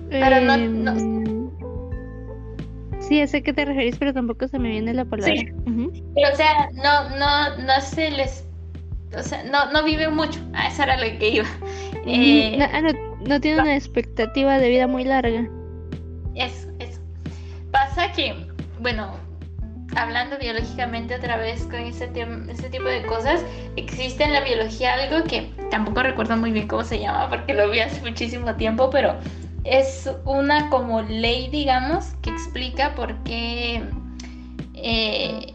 Speaker 1: Pero no, no... Em, sí, sé que te referís, pero tampoco se me viene la palabra.
Speaker 2: Pero, o sea, no, no, no se les. O sea, no, no vive mucho. Ah, eso era lo que iba.
Speaker 1: Eh, ah, no, no, tiene una expectativa de vida muy larga.
Speaker 2: Eso, eso. Pasa que, bueno, hablando biológicamente otra vez con ese, ese tipo de cosas, existe en la biología algo que tampoco recuerdo muy bien cómo se llama porque lo vi hace muchísimo tiempo, pero es una como ley, digamos, que explica por qué eh,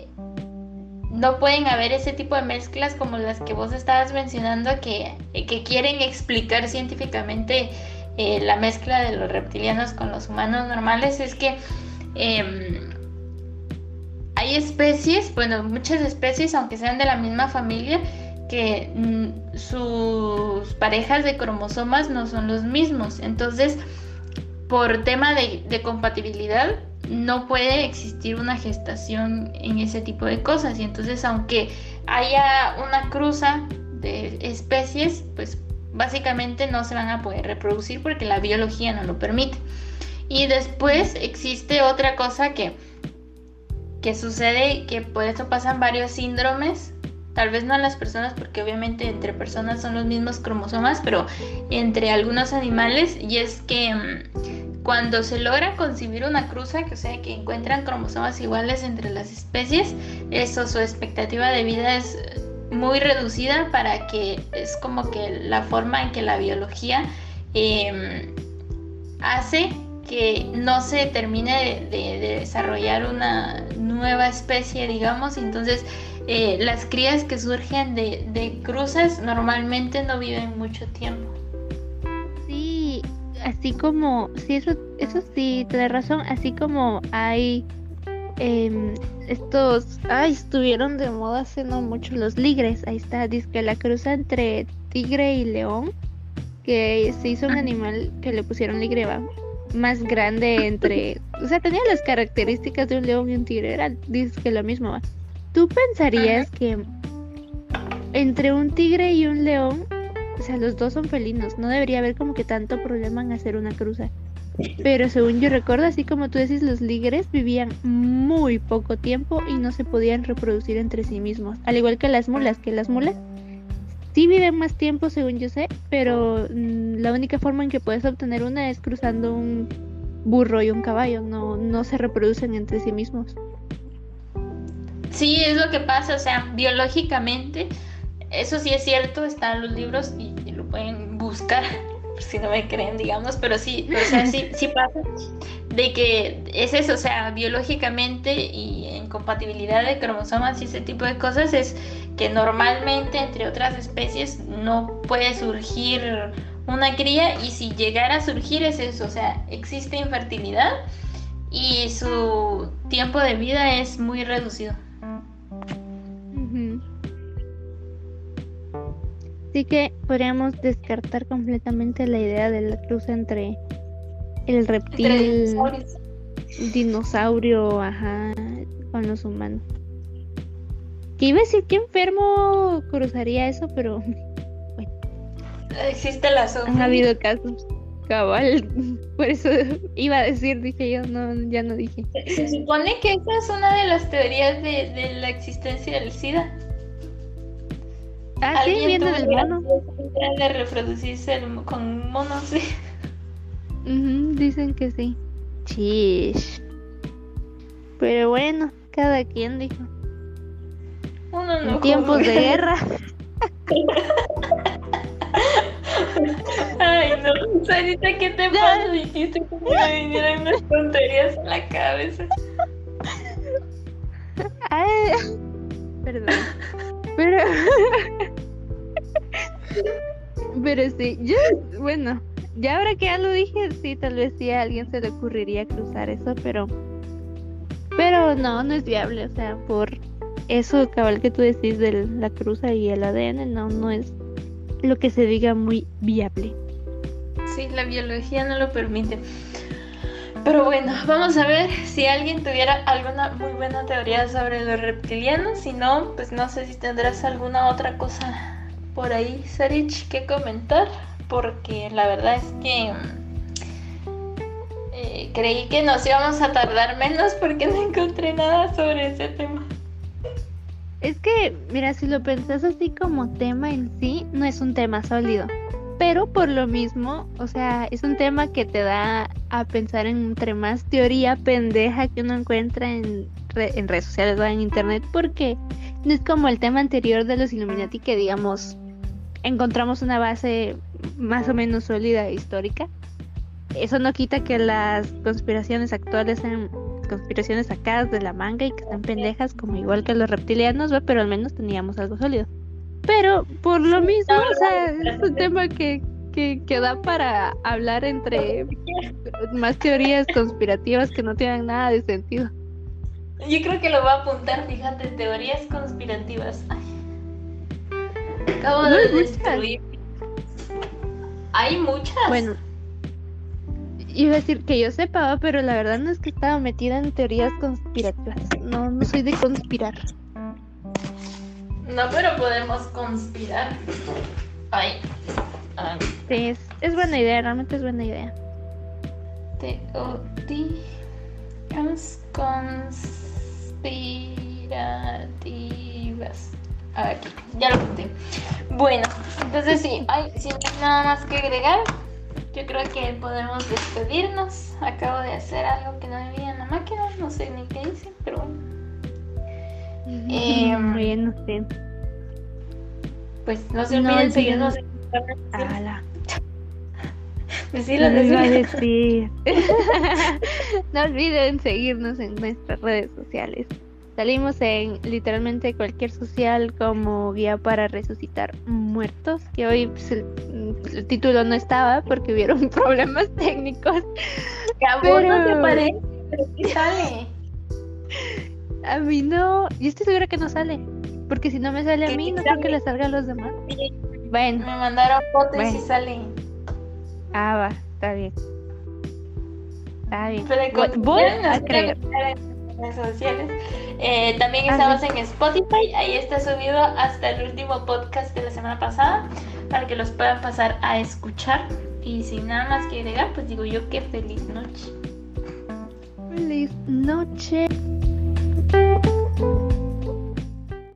Speaker 2: no pueden haber ese tipo de mezclas como las que vos estabas mencionando que, que quieren explicar científicamente eh, la mezcla de los reptilianos con los humanos normales. Es que em, hay especies, bueno, muchas especies, aunque sean de la misma familia, que mm, sus parejas de cromosomas no son los mismos. Entonces, por tema de, compatibilidad, no puede existir una gestación en ese tipo de cosas. Y entonces, aunque haya una cruza de especies, pues básicamente no se van a poder reproducir porque la biología no lo permite. Y después existe otra cosa que, que sucede, que por eso pasan varios síndromes tal vez no en las personas, porque obviamente entre personas son los mismos cromosomas, pero entre algunos animales, y es que mm, cuando se logra concebir una cruza, que o sea que encuentran cromosomas iguales entre las especies, eso su expectativa de vida es muy reducida para que es como que la forma en que la biología em, hace que no se termine de, de, desarrollar una nueva especie, digamos, entonces eh, las crías que surgen de, de cruzas normalmente no viven mucho tiempo.
Speaker 1: Sí, así como, sí, eso, eso sí, te da razón, así como hay em, estos, ay, estuvieron de moda hace no mucho los ligres, ahí está, dice que la cruza entre tigre y león, que se hizo un animal que le pusieron ligre más grande entre, o sea, tenía las características de un león y un tigre, era, dice que lo mismo, ¿va? ¿Tú pensarías que entre un tigre y un león, o sea, los dos son felinos, no debería haber como que tanto problema en hacer una cruza? Pero según yo recuerdo, así como tú decís, los ligres vivían muy poco tiempo y no se podían reproducir entre sí mismos. Al igual que las mulas, que las mulas sí viven más tiempo según yo sé, pero mm, la única forma en que puedes obtener una es cruzando un burro y un caballo, no, no se reproducen entre sí mismos.
Speaker 2: Sí, es lo que pasa, o sea, biológicamente, eso sí es cierto, están los libros y, buscar, si no me creen, digamos, pero sí, o sea, sí, sí pasa de que es eso, o sea, biológicamente y en compatibilidad de cromosomas y ese tipo de cosas es que normalmente entre otras especies no puede surgir una cría y si llegara a surgir es eso, o sea, existe infertilidad y su tiempo de vida es muy reducido.
Speaker 1: Así que podríamos descartar completamente la idea de la cruz entre el reptil, dinosaurio, ajá, con los humanos. Que iba a decir que enfermo cruzaría eso, pero bueno.
Speaker 2: Existe la sombra.
Speaker 1: Ha habido casos. Cabal, por eso iba a decir, dije yo, no, ya no dije.
Speaker 2: Se supone que esa es una de las teorías de, de la existencia del SIDA.
Speaker 1: Ah, sí, viene del mono.
Speaker 2: De reproducirse con monos, sí.
Speaker 1: dicen que sí. Chish. Pero bueno, cada quien dijo.
Speaker 2: Uno no
Speaker 1: en tiempos de guerra.
Speaker 2: Ay, no. Sarita, ¿qué te pasa? Dijiste que me vinieran unas tonterías en la cabeza.
Speaker 1: Ay, perdón. Pero. Pero sí, yo, bueno, ya ahora que ya lo dije, sí, tal vez sí a alguien se le ocurriría cruzar eso, pero. Pero no, no es viable, o sea, por eso cabal que tú decís de la cruza y el ADN, no, no es lo que se diga muy viable.
Speaker 2: Sí, la biología no lo permite. Pero bueno, vamos a ver si alguien tuviera alguna muy buena teoría sobre los reptilianos. Si no, pues no sé si tendrás alguna otra cosa por ahí, Sarich, que comentar, porque la verdad es que eh, creí que nos íbamos a tardar menos porque no encontré nada sobre ese tema.
Speaker 1: Es que, mira, si lo pensás así como tema en sí, no es un tema sólido. Pero por lo mismo, o sea, es un tema que te da a pensar en entre más teoría pendeja que uno encuentra en, redes sociales o en internet, porque no es como el tema anterior de los Illuminati que, digamos, encontramos una base más o menos sólida e histórica. Eso no quita que las conspiraciones actuales sean conspiraciones sacadas de la manga y que están pendejas como igual que los reptilianos, pero al menos teníamos algo sólido. Pero por lo mismo, o sea, es un tema que, que, que, da para hablar entre más teorías conspirativas que no tienen nada de sentido.
Speaker 2: Yo creo que lo voy a apuntar, fíjate, teorías conspirativas. Acabo de destruir. Hay muchas.
Speaker 1: Bueno, iba a decir que yo sepa, pero la verdad no es que estaba metida en teorías conspirativas. No, no soy de conspirar.
Speaker 2: No, pero podemos conspirar. Ay.
Speaker 1: Ay. Sí, es, es, buena idea, realmente es buena idea.
Speaker 2: Teorías conspirativas. Aquí, ya lo conté. Bueno, entonces sí, ay, si no hay nada más que agregar, yo creo que podemos despedirnos. Acabo de hacer algo que no debía en la máquina, no sé ni qué hice, pero bueno.
Speaker 1: Eh, bien, no sé.
Speaker 2: Pues no se olviden no, seguirnos en
Speaker 1: Ala.
Speaker 2: Decirlo,
Speaker 1: no iba a decir. no olviden seguirnos en nuestras redes sociales. Salimos en literalmente cualquier social como guía para resucitar muertos, que hoy pues, el, el, título no estaba porque hubieron problemas técnicos.
Speaker 2: Que a vos no te parece, pero sí sale.
Speaker 1: A mí no, yo estoy segura que no sale, porque si no me sale a mí, no creo que le salga a los demás.
Speaker 2: Bueno. Me mandaron fotos bueno. y sale.
Speaker 1: Ah, va, está bien. Está bien.
Speaker 2: Pero
Speaker 1: Voy a creer
Speaker 2: redes sociales. Eh, también estamos en Spotify, ahí está subido hasta el último podcast de la semana pasada para que los puedan pasar a escuchar. Y sin nada más que agregar, pues digo yo que feliz noche.
Speaker 1: Feliz noche. you